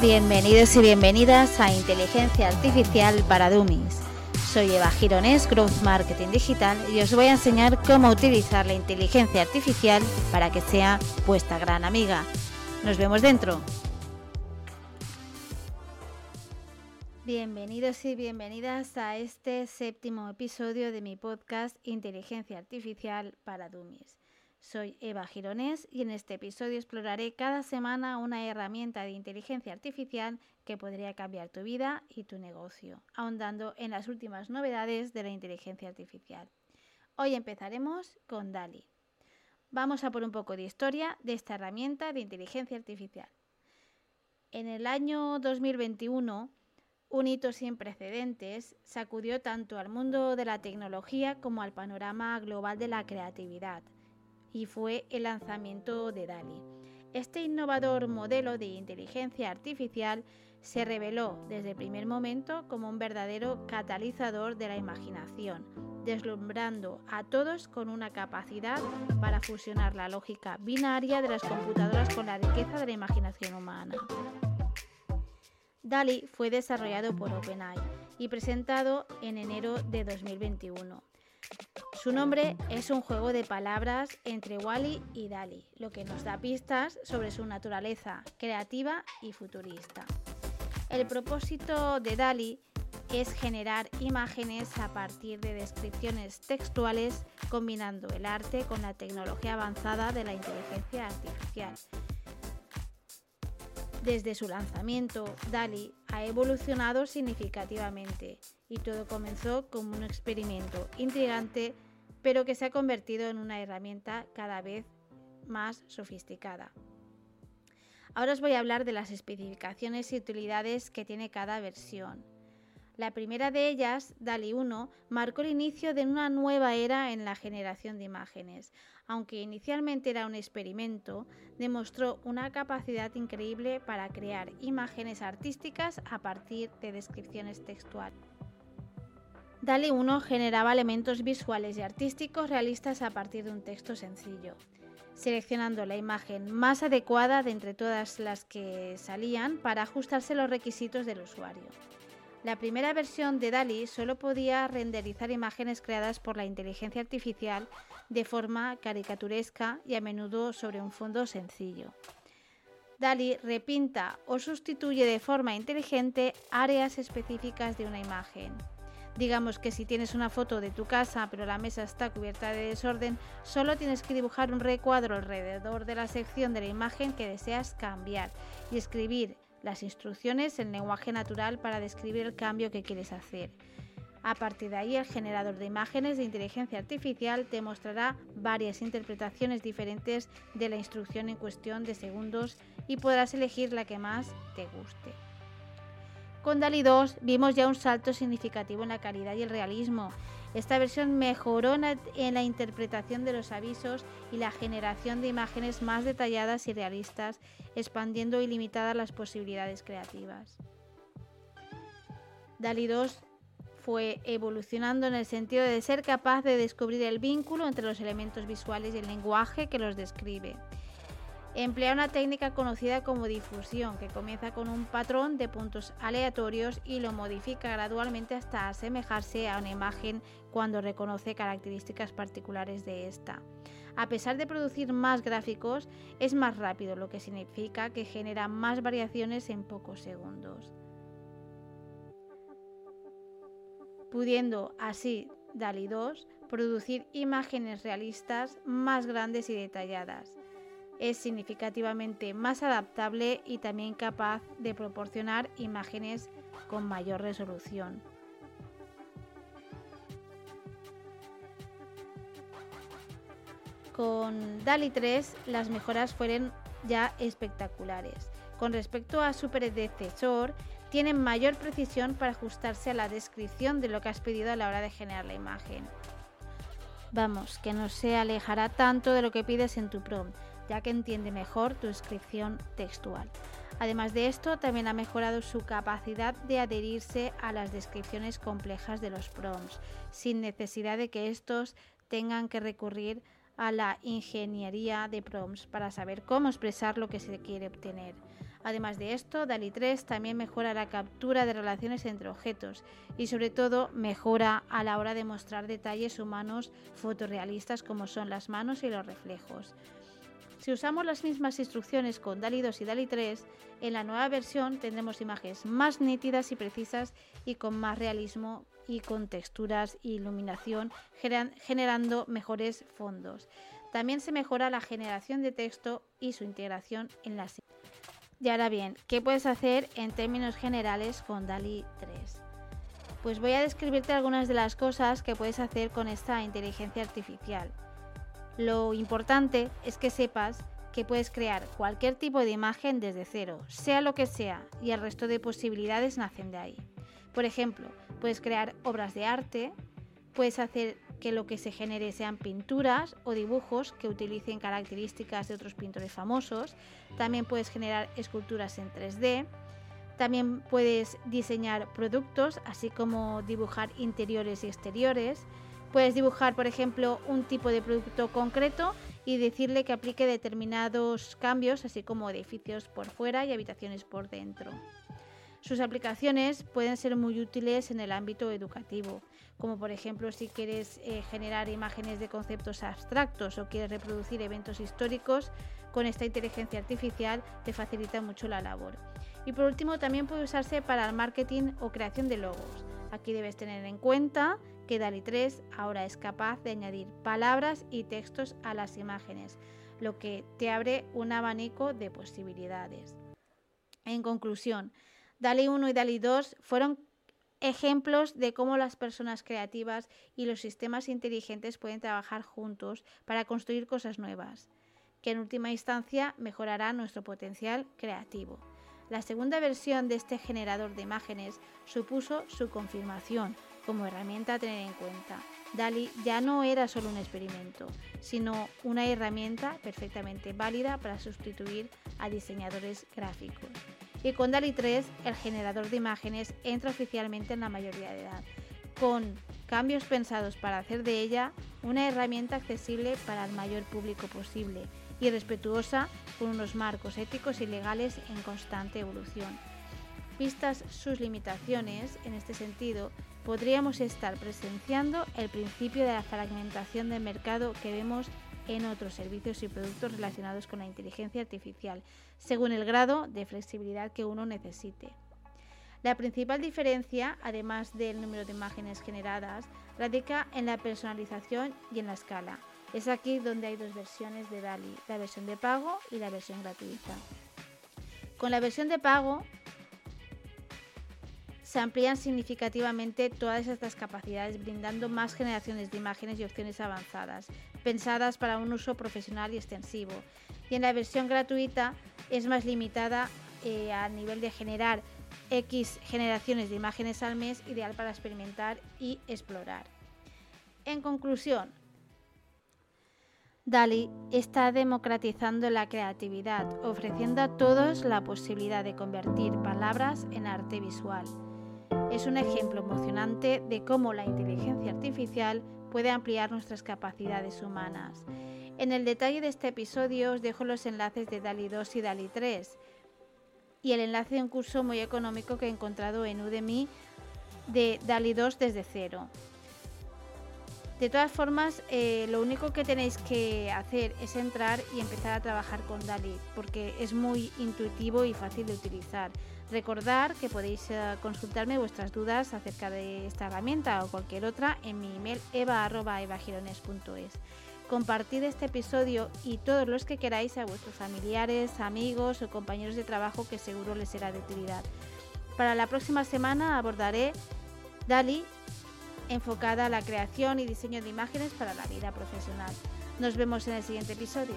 Bienvenidos y bienvenidas a Inteligencia Artificial para Dummies. Soy Eva Gironés, Growth Marketing Digital, y os voy a enseñar cómo utilizar la inteligencia artificial para que sea vuestra gran amiga. Nos vemos dentro. Bienvenidos y bienvenidas a este séptimo episodio de mi podcast Inteligencia Artificial para Dummies. Soy Eva Gironés y en este episodio exploraré cada semana una herramienta de inteligencia artificial que podría cambiar tu vida y tu negocio, ahondando en las últimas novedades de la inteligencia artificial. Hoy empezaremos con DALI. Vamos a por un poco de historia de esta herramienta de inteligencia artificial. En el año 2021, un hito sin precedentes sacudió tanto al mundo de la tecnología como al panorama global de la creatividad, y fue el lanzamiento de DALI. Este innovador modelo de inteligencia artificial se reveló desde el primer momento como un verdadero catalizador de la imaginación, deslumbrando a todos con una capacidad para fusionar la lógica binaria de las computadoras con la riqueza de la imaginación humana. DALI fue desarrollado por OpenAI y presentado en enero de 2021. Su nombre es un juego de palabras entre Wally y DALI, lo que nos da pistas sobre su naturaleza creativa y futurista. El propósito de DALI es generar imágenes a partir de descripciones textuales combinando el arte con la tecnología avanzada de la inteligencia artificial desde su lanzamiento, DALI ha evolucionado significativamente y todo comenzó como un experimento intrigante, pero que se ha convertido en una herramienta cada vez más sofisticada. Ahora os voy a hablar de las especificaciones y utilidades que tiene cada versión. La primera de ellas, DALI 1, marcó el inicio de una nueva era en la generación de imágenes. Aunque inicialmente era un experimento, demostró una capacidad increíble para crear imágenes artísticas a partir de descripciones textuales. DALI 1 generaba elementos visuales y artísticos realistas a partir de un texto sencillo, seleccionando la imagen más adecuada de entre todas las que salían para ajustarse los requisitos del usuario. La primera versión de DALI solo podía renderizar imágenes creadas por la inteligencia artificial de forma caricaturesca y a menudo sobre un fondo sencillo. DALI repinta o sustituye de forma inteligente áreas específicas de una imagen. Digamos que si tienes una foto de tu casa pero la mesa está cubierta de desorden, solo tienes que dibujar un recuadro alrededor de la sección de la imagen que deseas cambiar y escribir las instrucciones en lenguaje natural para describir el cambio que quieres hacer. A partir de ahí, el generador de imágenes de inteligencia artificial te mostrará varias interpretaciones diferentes de la instrucción en cuestión de segundos y podrás elegir la que más te guste. Con DALI 2 vimos ya un salto significativo en la calidad y el realismo. Esta versión mejoró en la interpretación de los avisos y la generación de imágenes más detalladas y realistas, expandiendo ilimitadas las posibilidades creativas. DALI 2 fue evolucionando en el sentido de ser capaz de descubrir el vínculo entre los elementos visuales y el lenguaje que los describe Emplea una técnica conocida como difusión, que comienza con un patrón de puntos aleatorios y lo modifica gradualmente hasta asemejarse a una imagen cuando reconoce características particulares de esta. A pesar de producir más gráficos, es más rápido, lo que significa que genera más variaciones en pocos segundos. Pudiendo así DALI 2 producir imágenes realistas más grandes y detalladas es significativamente más adaptable y también capaz de proporcionar imágenes con mayor resolución. Con DALI 3 las mejoras fueron ya espectaculares. Con respecto a su predecesor, tienen mayor precisión para ajustarse a la descripción de lo que has pedido a la hora de generar la imagen. Vamos, que no se alejará tanto de lo que pides en tu prompt, ya que entiende mejor tu inscripción textual. Además de esto, también ha mejorado su capacidad de adherirse a las descripciones complejas de los prompts, sin necesidad de que estos tengan que recurrir a la ingeniería de prompts para saber cómo expresar lo que se quiere obtener. Además de esto, DALI 3 también mejora la captura de relaciones entre objetos y sobre todo mejora a la hora de mostrar detalles humanos fotorrealistas como son las manos y los reflejos. Si usamos las mismas instrucciones con DALI 2 y DALI 3, en la nueva versión tendremos imágenes más nítidas y precisas y con más realismo y con texturas e iluminación, generando mejores fondos. También se mejora la generación de texto y su integración en la y ahora bien, ¿qué puedes hacer en términos generales con DALI 3? Pues voy a describirte algunas de las cosas que puedes hacer con esta inteligencia artificial. Lo importante es que sepas que puedes crear cualquier tipo de imagen desde cero, sea lo que sea, y el resto de posibilidades nacen de ahí. Por ejemplo, puedes crear obras de arte, puedes hacer que lo que se genere sean pinturas o dibujos que utilicen características de otros pintores famosos. También puedes generar esculturas en 3D. También puedes diseñar productos, así como dibujar interiores y exteriores. Puedes dibujar, por ejemplo, un tipo de producto concreto y decirle que aplique determinados cambios, así como edificios por fuera y habitaciones por dentro. Sus aplicaciones pueden ser muy útiles en el ámbito educativo, como por ejemplo si quieres eh, generar imágenes de conceptos abstractos o quieres reproducir eventos históricos, con esta inteligencia artificial te facilita mucho la labor. Y por último también puede usarse para el marketing o creación de logos. Aquí debes tener en cuenta que DALI 3 ahora es capaz de añadir palabras y textos a las imágenes, lo que te abre un abanico de posibilidades. En conclusión, DALI 1 y DALI 2 fueron ejemplos de cómo las personas creativas y los sistemas inteligentes pueden trabajar juntos para construir cosas nuevas, que en última instancia mejorará nuestro potencial creativo. La segunda versión de este generador de imágenes supuso su confirmación como herramienta a tener en cuenta. DALI ya no era solo un experimento, sino una herramienta perfectamente válida para sustituir a diseñadores gráficos y con DALI 3 el generador de imágenes entra oficialmente en la mayoría de edad, con cambios pensados para hacer de ella una herramienta accesible para el mayor público posible y respetuosa con unos marcos éticos y legales en constante evolución. Vistas sus limitaciones, en este sentido, podríamos estar presenciando el principio de la fragmentación del mercado que vemos en otros servicios y productos relacionados con la inteligencia artificial, según el grado de flexibilidad que uno necesite. La principal diferencia, además del número de imágenes generadas, radica en la personalización y en la escala. Es aquí donde hay dos versiones de DALI, la versión de pago y la versión gratuita. Con la versión de pago se amplían significativamente todas estas capacidades, brindando más generaciones de imágenes y opciones avanzadas, pensadas para un uso profesional y extensivo. Y en la versión gratuita es más limitada eh, a nivel de generar X generaciones de imágenes al mes, ideal para experimentar y explorar. En conclusión, DALI está democratizando la creatividad, ofreciendo a todos la posibilidad de convertir palabras en arte visual es un ejemplo emocionante de cómo la inteligencia artificial puede ampliar nuestras capacidades humanas. En el detalle de este episodio os dejo los enlaces de DALI 2 y DALI 3 y el enlace de un curso muy económico que he encontrado en Udemy de DALI 2 desde cero. De todas formas, eh, lo único que tenéis que hacer es entrar y empezar a trabajar con DALI, porque es muy intuitivo y fácil de utilizar. Recordar que podéis eh, consultarme vuestras dudas acerca de esta herramienta o cualquier otra en mi email eva.evagirones.es. Compartid este episodio y todos los que queráis a vuestros familiares, amigos o compañeros de trabajo que seguro les será de utilidad. Para la próxima semana abordaré DALI enfocada a la creación y diseño de imágenes para la vida profesional. Nos vemos en el siguiente episodio.